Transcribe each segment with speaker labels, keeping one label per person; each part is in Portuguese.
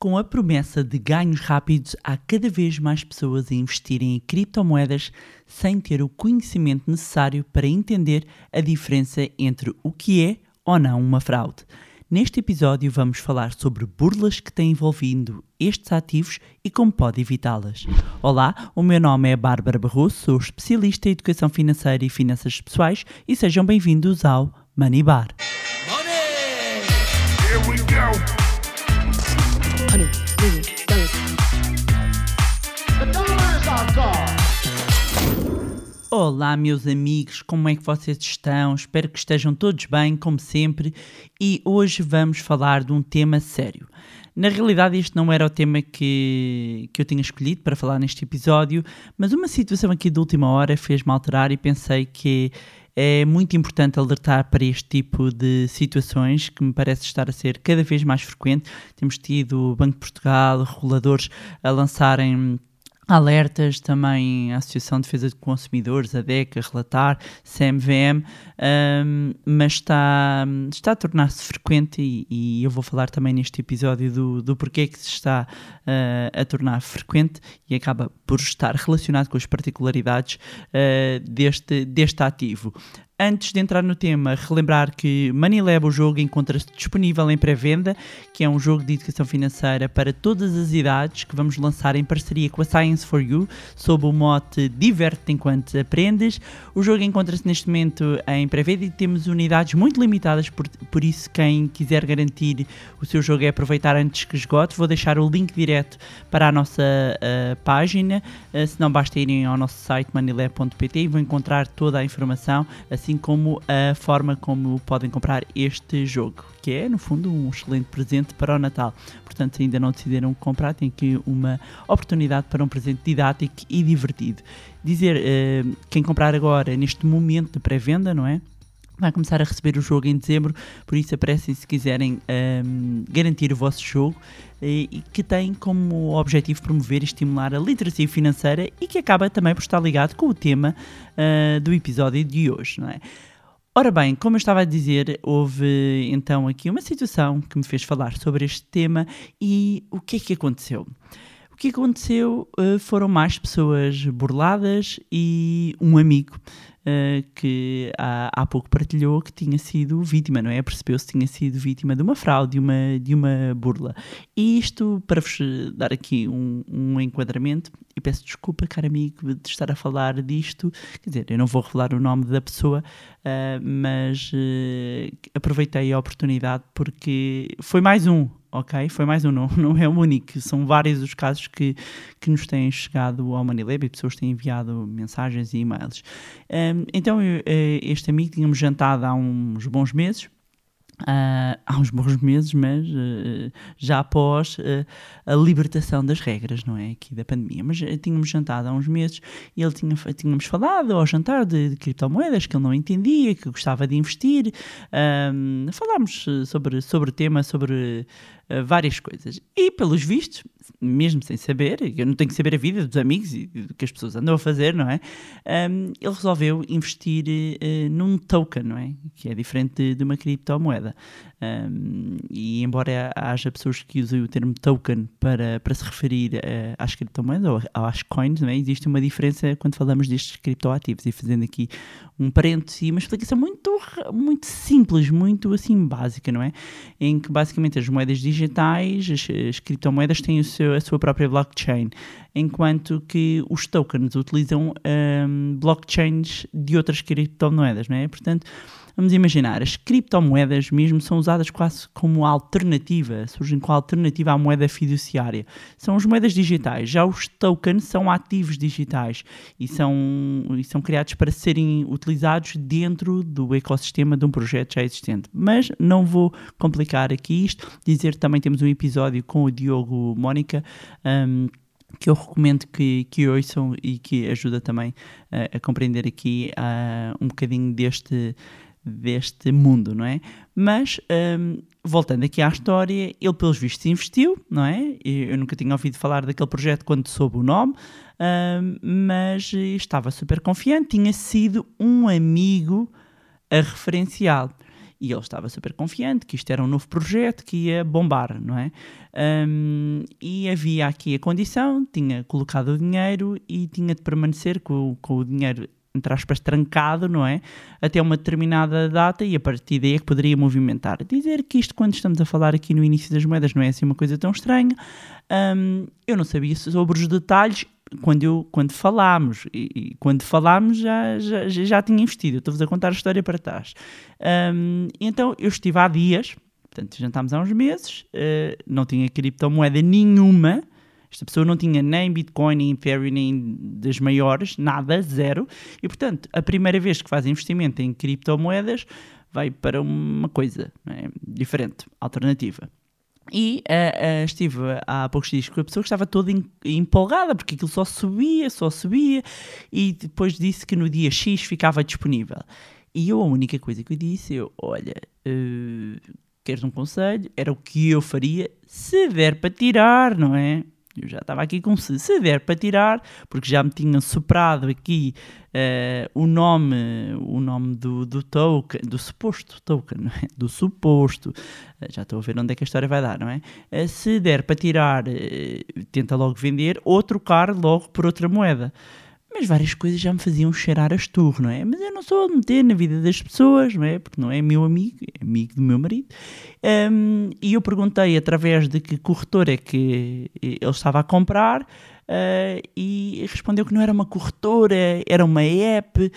Speaker 1: Com a promessa de ganhos rápidos, há cada vez mais pessoas a investirem em criptomoedas sem ter o conhecimento necessário para entender a diferença entre o que é ou não uma fraude. Neste episódio vamos falar sobre burlas que têm envolvido estes ativos e como pode evitá-las. Olá, o meu nome é Bárbara Barroso, sou especialista em educação financeira e finanças pessoais e sejam bem-vindos ao Money Bar.
Speaker 2: Money! Here we go!
Speaker 1: Olá, meus amigos, como é que vocês estão? Espero que estejam todos bem, como sempre, e hoje vamos falar de um tema sério. Na realidade, este não era o tema que, que eu tinha escolhido para falar neste episódio, mas uma situação aqui de última hora fez-me alterar e pensei que é muito importante alertar para este tipo de situações que me parece estar a ser cada vez mais frequente. Temos tido o Banco de Portugal, reguladores a lançarem alertas, também a Associação de Defesa de Consumidores, a DECA, relatar, CMVM, um, mas está, está a tornar-se frequente e, e, eu vou falar também neste episódio do, do porquê que se está uh, a tornar frequente e acaba por estar relacionado com as particularidades uh, deste, deste ativo. Antes de entrar no tema, relembrar que Manilab, o jogo, encontra-se disponível em pré-venda, que é um jogo de educação financeira para todas as idades, que vamos lançar em parceria com a Science for You, sob o mote Diverte enquanto aprendes. O jogo encontra-se neste momento em pré-venda e temos unidades muito limitadas, por, por isso quem quiser garantir o seu jogo é aproveitar antes que esgote. Vou deixar o link direto para a nossa uh, página, uh, se não basta irem ao nosso site manilab.pt e vão encontrar toda a informação, assim assim como a forma como podem comprar este jogo, que é, no fundo, um excelente presente para o Natal. Portanto, se ainda não decidiram comprar, tem aqui uma oportunidade para um presente didático e divertido. Dizer, uh, quem comprar agora, neste momento de pré-venda, não é? Vai começar a receber o jogo em dezembro, por isso aparecem se quiserem um, garantir o vosso jogo e que tem como objetivo promover e estimular a literacia financeira e que acaba também por estar ligado com o tema uh, do episódio de hoje, não é? Ora bem, como eu estava a dizer, houve então aqui uma situação que me fez falar sobre este tema e o que é que aconteceu? O que aconteceu uh, foram mais pessoas burladas e um amigo que há, há pouco partilhou que tinha sido vítima, não é? Percebeu-se que tinha sido vítima de uma fraude, de uma, de uma burla. E isto, para vos dar aqui um, um enquadramento, e peço desculpa, caro amigo, de estar a falar disto, quer dizer, eu não vou revelar o nome da pessoa, uh, mas uh, aproveitei a oportunidade porque foi mais um, ok? Foi mais um, não, não é o único. São vários os casos que, que nos têm chegado ao Manilab e pessoas têm enviado mensagens e e-mails. Um, então, eu, eh, este amigo tínhamos jantado há uns bons meses Uh, há uns bons meses, mas uh, já após uh, a libertação das regras, não é? Aqui da pandemia. Mas tínhamos jantado há uns meses e ele tinha, tínhamos falado ao jantar de, de criptomoedas que ele não entendia, que gostava de investir. falámos sobre, sobre o tema, sobre várias coisas. E, pelos vistos, mesmo sem saber, eu não tenho que saber a vida dos amigos e do que as pessoas andam a fazer, não é? Um, ele resolveu investir uh, num token, não é? Que é diferente de, de uma criptomoeda. Um, e embora haja pessoas que usem o termo token para, para se referir uh, às criptomoedas ou às coins, é? existe uma diferença quando falamos destes criptoativos. E fazendo aqui um parênteses e uma explicação muito, muito simples, muito assim básica, não é? Em que basicamente as moedas digitais, as, as criptomoedas têm o seu a sua própria blockchain, enquanto que os tokens utilizam um, blockchains de outras criptomoedas, não é? Portanto, vamos imaginar, as criptomoedas mesmo são usadas quase como alternativa, surgem como alternativa à moeda fiduciária. São as moedas digitais, já os tokens são ativos digitais e são, e são criados para serem utilizados dentro do ecossistema de um projeto já existente. Mas não vou complicar aqui isto, dizer também temos um episódio com o Diogo Mónica. Um, que eu recomendo que, que ouçam e que ajuda também uh, a compreender aqui uh, um bocadinho deste, deste mundo, não é? Mas, um, voltando aqui à história, ele pelos vistos investiu, não é? Eu nunca tinha ouvido falar daquele projeto quando soube o nome, um, mas estava super confiante, tinha sido um amigo a referencial. e ele estava super confiante que isto era um novo projeto que ia bombar, não é? Um, e havia aqui a condição, tinha colocado o dinheiro e tinha de permanecer com, com o dinheiro entre aspas, trancado, não é? Até uma determinada data e a partir daí é que poderia movimentar. Dizer que isto, quando estamos a falar aqui no início das moedas, não é assim uma coisa tão estranha. Um, eu não sabia sobre os detalhes quando, eu, quando falámos. E, e quando falámos já, já, já tinha investido. Estou-vos a contar a história para trás. Um, então eu estive há dias, portanto, jantámos há uns meses, uh, não tinha criptomoeda nenhuma esta pessoa não tinha nem Bitcoin, nem Ethereum, nem das maiores, nada, zero. E, portanto, a primeira vez que faz investimento em criptomoedas vai para uma coisa é? diferente, alternativa. E uh, uh, estive há poucos dias com a pessoa que estava toda empolgada, porque aquilo só subia, só subia, e depois disse que no dia X ficava disponível. E eu a única coisa que eu disse, eu, olha, uh, queres um conselho? Era o que eu faria se der para tirar, não é? Eu já estava aqui com se, se der para tirar, porque já me tinham soprado aqui uh, o nome, o nome do, do token, do suposto token, não é? do suposto. Uh, já estou a ver onde é que a história vai dar, não é? Uh, se der para tirar, tenta logo vender ou trocar logo por outra moeda mas várias coisas já me faziam cheirar a esturro, não é? Mas eu não sou a meter na vida das pessoas, não é? Porque não é meu amigo, é amigo do meu marido. Um, e eu perguntei através de que corretor é que ele estava a comprar. Uh, e respondeu que não era uma corretora, era uma app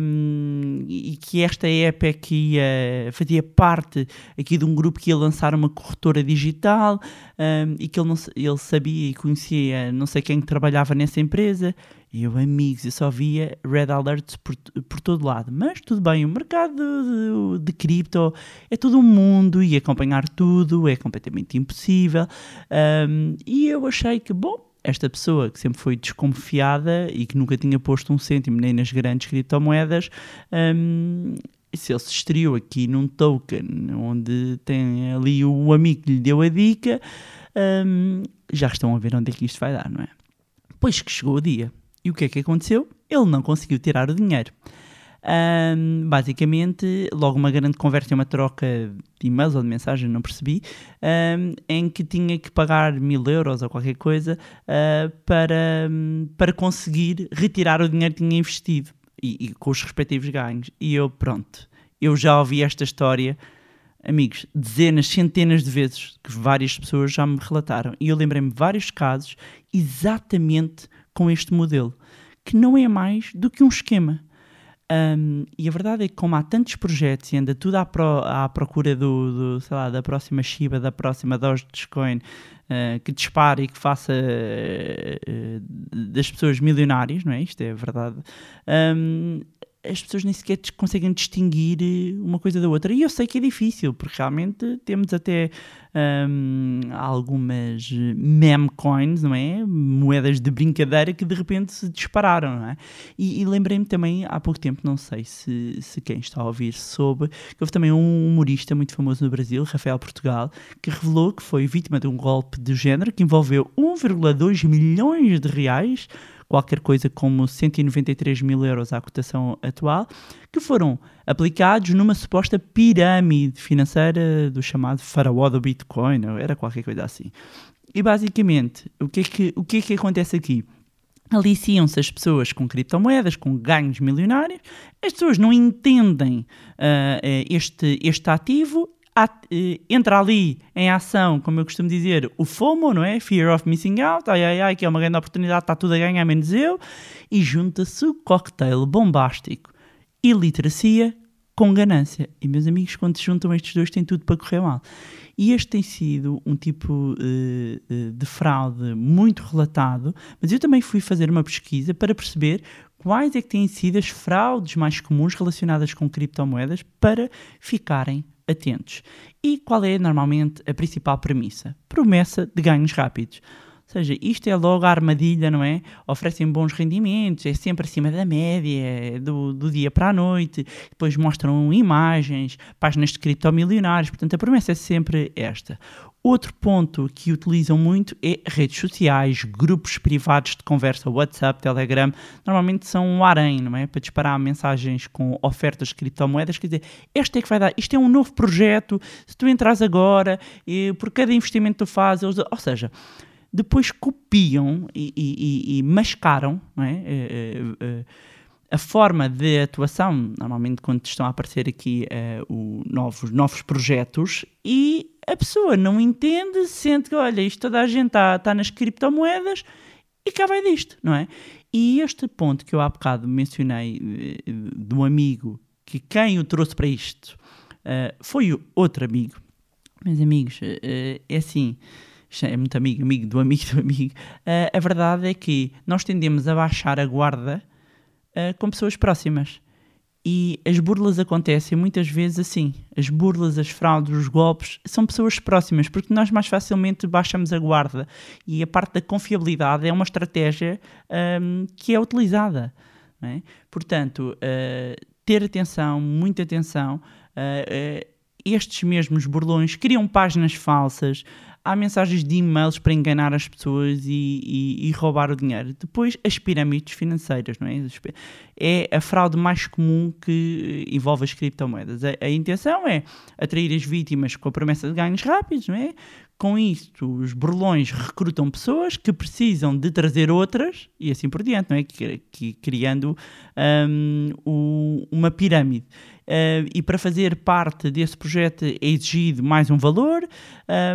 Speaker 1: um, e que esta app é que ia, fazia parte aqui de um grupo que ia lançar uma corretora digital um, e que ele, não, ele sabia e conhecia não sei quem trabalhava nessa empresa e eu, amigos, eu só via red alerts por, por todo lado. Mas tudo bem, o mercado de, de cripto é todo um mundo e acompanhar tudo é completamente impossível. Um, e eu achei que, bom, esta pessoa que sempre foi desconfiada e que nunca tinha posto um cêntimo nem nas grandes criptomoedas, um, se ele se estreou aqui num token onde tem ali o amigo que lhe deu a dica, um, já estão a ver onde é que isto vai dar, não é? Pois que chegou o dia. E o que é que aconteceu? Ele não conseguiu tirar o dinheiro. Um, basicamente, logo uma grande conversa e uma troca de e-mails ou de mensagem, não percebi, um, em que tinha que pagar mil euros ou qualquer coisa uh, para, para conseguir retirar o dinheiro que tinha investido e, e, com os respectivos ganhos. E eu, pronto, eu já ouvi esta história, amigos, dezenas, centenas de vezes que várias pessoas já me relataram. E eu lembrei-me de vários casos exatamente com este modelo, que não é mais do que um esquema. Um, e a verdade é que, como há tantos projetos e anda tudo à, pro, à procura do, do, sei lá, da próxima Shiba, da próxima Dogecoin, uh, que dispare e que faça uh, das pessoas milionárias, não é? Isto é verdade. Um, as pessoas nem sequer conseguem distinguir eh, uma coisa da outra. E eu sei que é difícil, porque realmente temos até um, algumas meme coins, não é? Moedas de brincadeira que de repente se dispararam, não é? E, e lembrei-me também há pouco tempo, não sei se, se quem está a ouvir soube, que houve também um humorista muito famoso no Brasil, Rafael Portugal, que revelou que foi vítima de um golpe de género que envolveu 1,2 milhões de reais qualquer coisa como 193 mil euros à cotação atual, que foram aplicados numa suposta pirâmide financeira do chamado faraó do Bitcoin, era qualquer coisa assim. E basicamente, o que é que, o que, é que acontece aqui? aliciam-se as pessoas com criptomoedas, com ganhos milionários, as pessoas não entendem uh, este, este ativo entra ali em ação, como eu costumo dizer, o FOMO, não é? Fear of Missing Out, ai ai ai, que é uma grande oportunidade, está tudo a ganhar, menos eu, e junta-se o cocktail bombástico iliteracia com ganância. E meus amigos, quando se juntam estes dois, tem tudo para correr mal. E este tem sido um tipo uh, de fraude muito relatado, mas eu também fui fazer uma pesquisa para perceber quais é que têm sido as fraudes mais comuns relacionadas com criptomoedas para ficarem atentos. E qual é normalmente a principal premissa? Promessa de ganhos rápidos. Ou seja, isto é logo a armadilha, não é? Oferecem bons rendimentos, é sempre acima da média, é do, do dia para a noite, depois mostram imagens, páginas de criptomilionários, portanto a promessa é sempre esta. Outro ponto que utilizam muito é redes sociais, grupos privados de conversa, WhatsApp, Telegram, normalmente são um harém, não é? Para disparar mensagens com ofertas de criptomoedas, quer dizer, este é que vai dar, isto é um novo projeto, se tu entras agora, e por cada investimento que tu fazes, ou seja, depois copiam e, e, e mascaram, é? Uh, uh, a forma de atuação, normalmente quando estão a aparecer aqui uh, o novos, novos projetos, e a pessoa não entende, sente que, olha, isto toda a gente está tá nas criptomoedas e cá vai disto, não é? E este ponto que eu há bocado mencionei uh, um amigo, que quem o trouxe para isto uh, foi outro amigo. Meus amigos, é assim é muito amigo, amigo do amigo do amigo. Uh, a verdade é que nós tendemos a baixar a guarda uh, com pessoas próximas. E as burlas acontecem muitas vezes assim. As burlas, as fraudes, os golpes são pessoas próximas, porque nós mais facilmente baixamos a guarda. E a parte da confiabilidade é uma estratégia um, que é utilizada. É? Portanto, uh, ter atenção, muita atenção. Uh, uh, estes mesmos burlões criam páginas falsas, há mensagens de e-mails para enganar as pessoas e, e, e, roubar o dinheiro. Depois, as pirâmides financeiras, não é? É a fraude mais comum que envolve as criptomoedas. A, a intenção é atrair as vítimas com a promessa de ganhos rápidos, não é? Com isto, os burlões recrutam pessoas que precisam de trazer outras e assim por diante, não é? Que, criando um, o, uma pirâmide. Uh, e para fazer parte desse projeto é exigido mais um valor,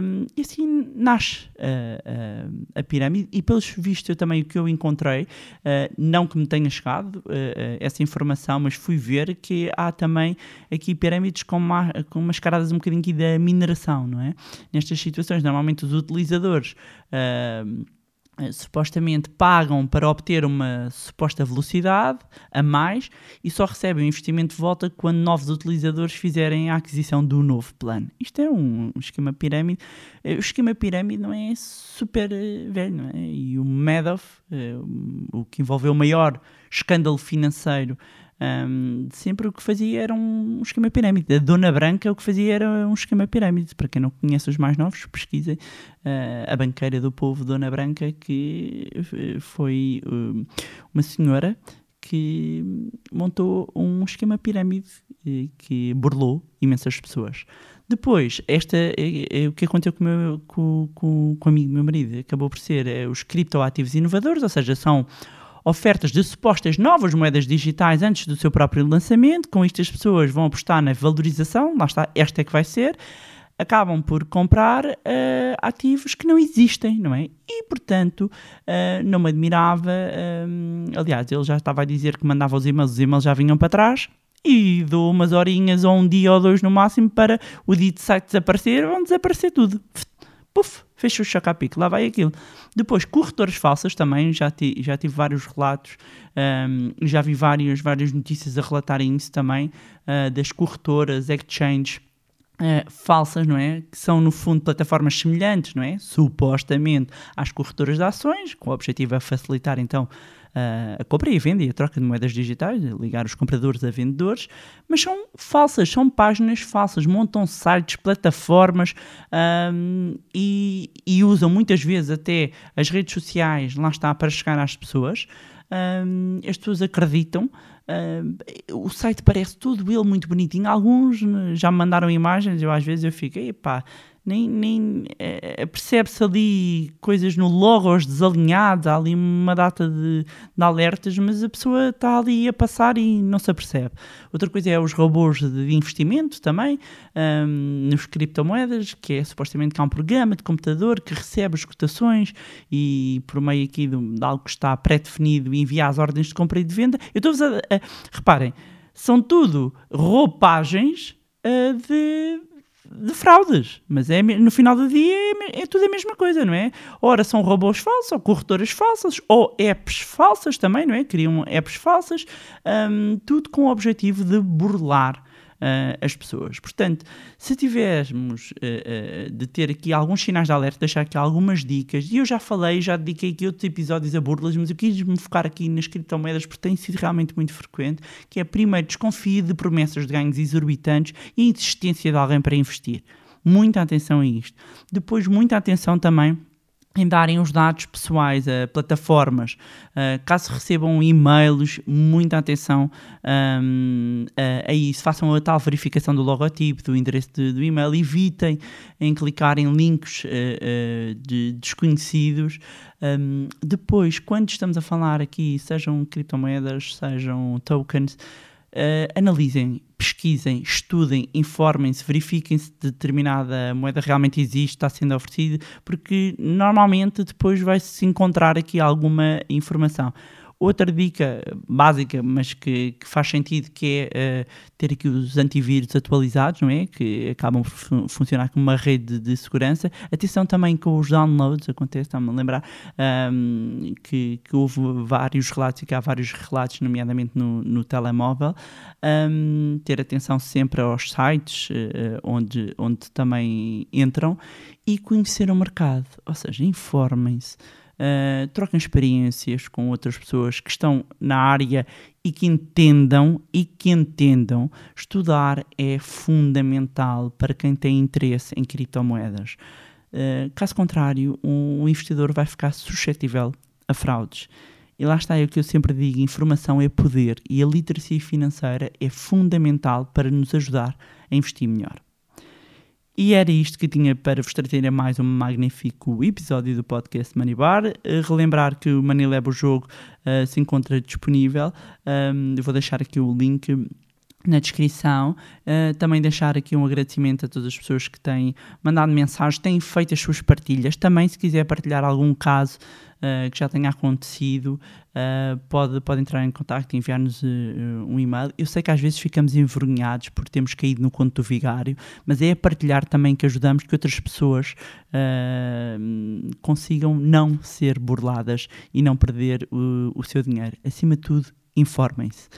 Speaker 1: um, e assim nasce uh, uh, a pirâmide. E pelos vistos, eu também o que eu encontrei, não que me tenha chegado essa informação, mas fui ver que há também aqui pirâmides com, com mascaradas um bocadinho aqui da mineração, não é? Nestas situações, normalmente os utilizadores eh, supostamente pagam para obter uma suposta velocidade a mais e só recebem o investimento de volta quando novos utilizadores fizerem a aquisição do novo plano. Isto é um, um esquema pirâmide. Eh, o esquema pirâmide não é super eh, velho, não é? E o Madoff, o que envolveu o maior escândalo financeiro um, sempre o que fazia era um esquema pirâmide. A Dona Branca o que fazia era um esquema pirâmide. Para quem não conhece os mais novos, pesquisem uh, a banqueira do povo Dona Branca, que foi uh, uma senhora que montou um esquema pirâmide que burlou imensas pessoas. Depois, esta, é, é, o que aconteceu com, o meu, com, com, com o amigo meu marido acabou por ser é, os criptoativos inovadores, ou seja, são ofertas de supostas novas moedas digitais antes do seu próprio lançamento. Com isto, as pessoas vão apostar na valorização, lá está, esta é que vai ser. Acabam por comprar uh, ativos que não existem, não é? E, portanto, uh, não me admirava. Uh, aliás, ele já estava a dizer que mandava os e-mails, os e-mails já vinham para trás e dou umas horinhas ou um dia ou dois no máximo para o dito site desaparecer, vão desaparecer tudo. Puf, fecha o chacapique, lá vai aquilo. Depois, corretoras falsas também, já, ti, já tive vários relatos, um, já vi várias, várias notícias a relatarem isso também, uh, das corretoras, exchanges, Uh, falsas, não é? Que são, no fundo, plataformas semelhantes, não é? Supostamente às corretoras de ações, com o objetivo a facilitar, então, a compra e a venda e a troca de moedas digitais, ligar os compradores a vendedores, mas são falsas, são páginas falsas, montam sites, plataformas um, e, e, usam muitas vezes até as redes sociais, lá está, para chegar às pessoas. Um, as pessoas acreditam. Uh, o site parece tudo ele muito bonitinho. Alguns já me mandaram imagens, eu às vezes eu fico, epá, nem, nem é, percebe-se ali coisas no logos desalinhados, há ali uma data de, de, alertas, mas a pessoa está ali a passar e não se apercebe. Outra coisa é os robôs de investimento também, um, nos criptomoedas, que é supostamente que há um programa de computador que recebe as cotações e por meio aqui de, de algo que está pré-definido envia as ordens de compra e de venda. Eu estou-vos a, a, Reparem, são tudo roupagens uh, de de fraudes, mas é, no final do dia é, é, tudo a mesma coisa, não é? Ora são robôs falsos, ou corretoras falsas, ou apps falsas também, não é? Criam apps falsas, um, tudo com o objetivo de burlar uh, as pessoas. Portanto, se tivermos uh, de ter aqui alguns sinais de alerta, deixar aqui algumas dicas, e eu já falei, já dediquei aqui outros episódios a burlas, mas eu quis me focar aqui nas criptomoedas porque tem sido realmente muito frequente, que é primeiro desconfie de promessas de ganhos exorbitantes e insistência de alguém para investir. Muita atenção a isto. Depois, muita atenção também em darem os dados pessoais a plataformas. Uh, caso recebam e-mails, muita atenção a, isso. Façam a tal verificação do logotipo, do endereço de, do e-mail. Evitem em clicar em links uh, uh, de desconhecidos. Depois, quando estamos a falar aqui, sejam criptomoedas, sejam tokens, Uh, analisem, pesquisem, estudem, informem-se, verifiquem se determinada moeda realmente existe, está sendo oferecida, porque normalmente depois vai-se encontrar aqui alguma informação. Outra dica básica, mas que, que faz sentido, que é uh, ter aqui os antivírus atualizados, não é? Que acabam por fun funcionar como uma rede de, segurança. Atenção também com os downloads, acontece, está-me a lembrar um, que, que, houve vários relatos e que há vários relatos, nomeadamente no, no telemóvel. Um, ter atenção sempre aos sites uh, onde, onde também entram e conhecer o mercado, ou seja, informem-se. Uh, troquem experiências com outras pessoas que estão na área e que entendam e que entendam. Estudar é fundamental para quem tem interesse em criptomoedas. Uh, caso contrário, o um investidor vai ficar suscetível a fraudes. E lá está é o que eu sempre digo: informação é poder e a literacia financeira é fundamental para nos ajudar a investir melhor. E era isto que tinha para vos trazer a mais um magnífico episódio do podcast Money Bar. Uh, relembrar que o Lab, o jogo, uh, se encontra disponível. Um, eu vou deixar aqui o link na descrição. Uh, também deixar aqui um agradecimento a todas as pessoas que têm mandado mensagens, têm feito as suas partilhas. Também, se quiser partilhar algum caso uh, que já tenha acontecido, uh, pode, pode entrar em contato e enviar-nos um e-mail. Eu sei que às vezes ficamos envergonhados por termos caído no conto do vigário, mas é a partilhar também que ajudamos que outras pessoas consigam não ser burladas e não perder o, o seu dinheiro. Acima de tudo, informem-se.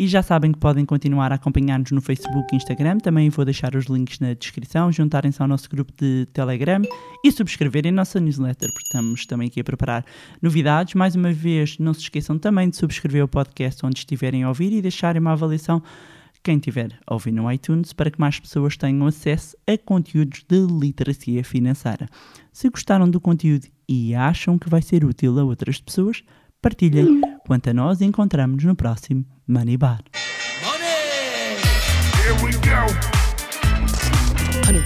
Speaker 1: E já sabem que podem continuar a acompanhar-nos no Facebook e Instagram. Também vou deixar os links na descrição. Juntarem-se ao nosso grupo de Telegram e subscreverem a nossa newsletter, porque estamos também aqui a preparar novidades. Mais uma vez, não se esqueçam também de subscrever o podcast onde estiverem a ouvir e deixarem uma avaliação quem tiver a ouvir no iTunes para que mais pessoas tenham acesso a conteúdos de literacia financeira. Se gostaram do conteúdo e acham que vai ser útil a outras pessoas, partilhem. Quanto a nós, encontramos no próximo Money Bar. Money! Here we go. Honey,